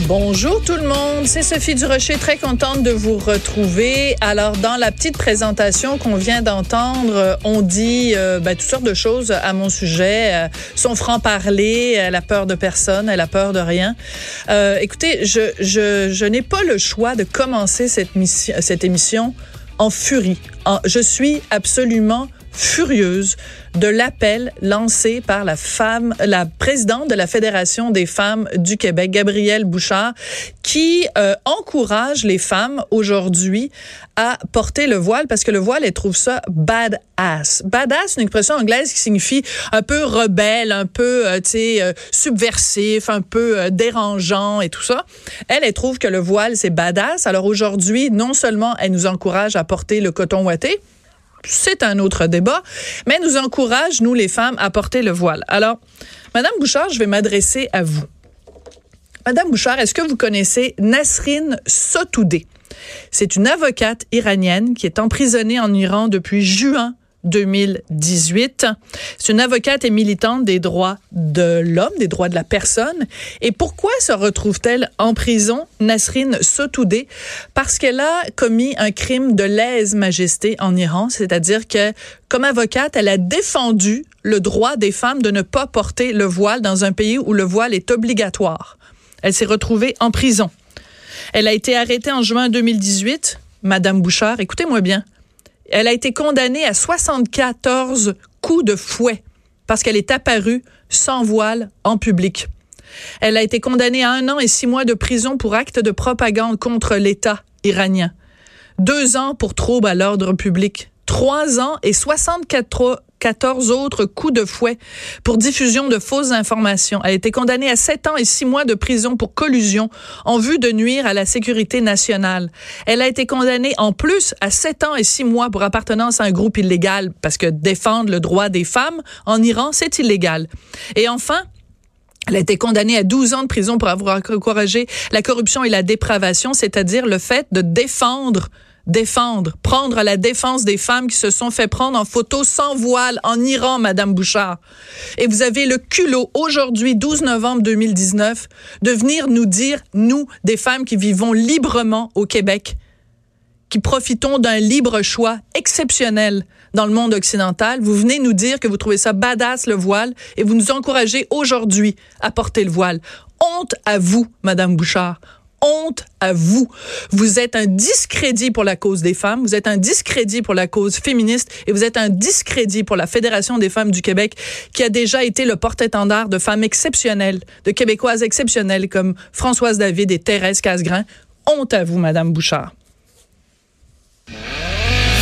Bonjour tout le monde, c'est Sophie Durocher, très contente de vous retrouver. Alors dans la petite présentation qu'on vient d'entendre, on dit euh, ben, toutes sortes de choses à mon sujet. Euh, son franc-parler, elle a peur de personne, elle a peur de rien. Euh, écoutez, je, je, je n'ai pas le choix de commencer cette, mission, cette émission en furie. je suis absolument furieuse de l'appel lancé par la femme, la présidente de la Fédération des femmes du Québec, Gabrielle Bouchard, qui euh, encourage les femmes aujourd'hui à porter le voile parce que le voile, elle trouve ça badass. Badass, une expression anglaise qui signifie un peu rebelle, un peu, euh, tu sais, euh, subversif, un peu dérangeant et tout ça. Elle, elle trouve que le voile, c'est badass. Alors aujourd'hui, non seulement elle nous encourage à porter le coton ouaté, c'est un autre débat, mais nous encourage, nous les femmes, à porter le voile. Alors, Madame Bouchard, je vais m'adresser à vous. Madame Bouchard, est-ce que vous connaissez Nasrin Sotoudeh? C'est une avocate iranienne qui est emprisonnée en Iran depuis juin 2018. C'est une avocate et militante des droits de l'homme, des droits de la personne. Et pourquoi se retrouve-t-elle en prison, Nasrin Sotoudeh? Parce qu'elle a commis un crime de lèse-majesté en Iran, c'est-à-dire que, comme avocate, elle a défendu le droit des femmes de ne pas porter le voile dans un pays où le voile est obligatoire. Elle s'est retrouvée en prison. Elle a été arrêtée en juin 2018. Madame Bouchard, écoutez-moi bien. Elle a été condamnée à 74 coups de fouet parce qu'elle est apparue sans voile en public. Elle a été condamnée à un an et six mois de prison pour acte de propagande contre l'État iranien. Deux ans pour trouble à l'ordre public. Trois ans et 64 14 autres coups de fouet pour diffusion de fausses informations. Elle a été condamnée à 7 ans et 6 mois de prison pour collusion en vue de nuire à la sécurité nationale. Elle a été condamnée en plus à 7 ans et 6 mois pour appartenance à un groupe illégal parce que défendre le droit des femmes en Iran, c'est illégal. Et enfin, elle a été condamnée à 12 ans de prison pour avoir encouragé la corruption et la dépravation, c'est-à-dire le fait de défendre défendre, prendre la défense des femmes qui se sont fait prendre en photo sans voile en Iran, Madame Bouchard. Et vous avez le culot aujourd'hui, 12 novembre 2019, de venir nous dire, nous, des femmes qui vivons librement au Québec, qui profitons d'un libre choix exceptionnel dans le monde occidental, vous venez nous dire que vous trouvez ça badass le voile et vous nous encouragez aujourd'hui à porter le voile. Honte à vous, Madame Bouchard honte à vous. Vous êtes un discrédit pour la cause des femmes, vous êtes un discrédit pour la cause féministe et vous êtes un discrédit pour la Fédération des femmes du Québec qui a déjà été le porte-étendard de femmes exceptionnelles, de Québécoises exceptionnelles comme Françoise David et Thérèse Casgrain. Honte à vous, Madame Bouchard.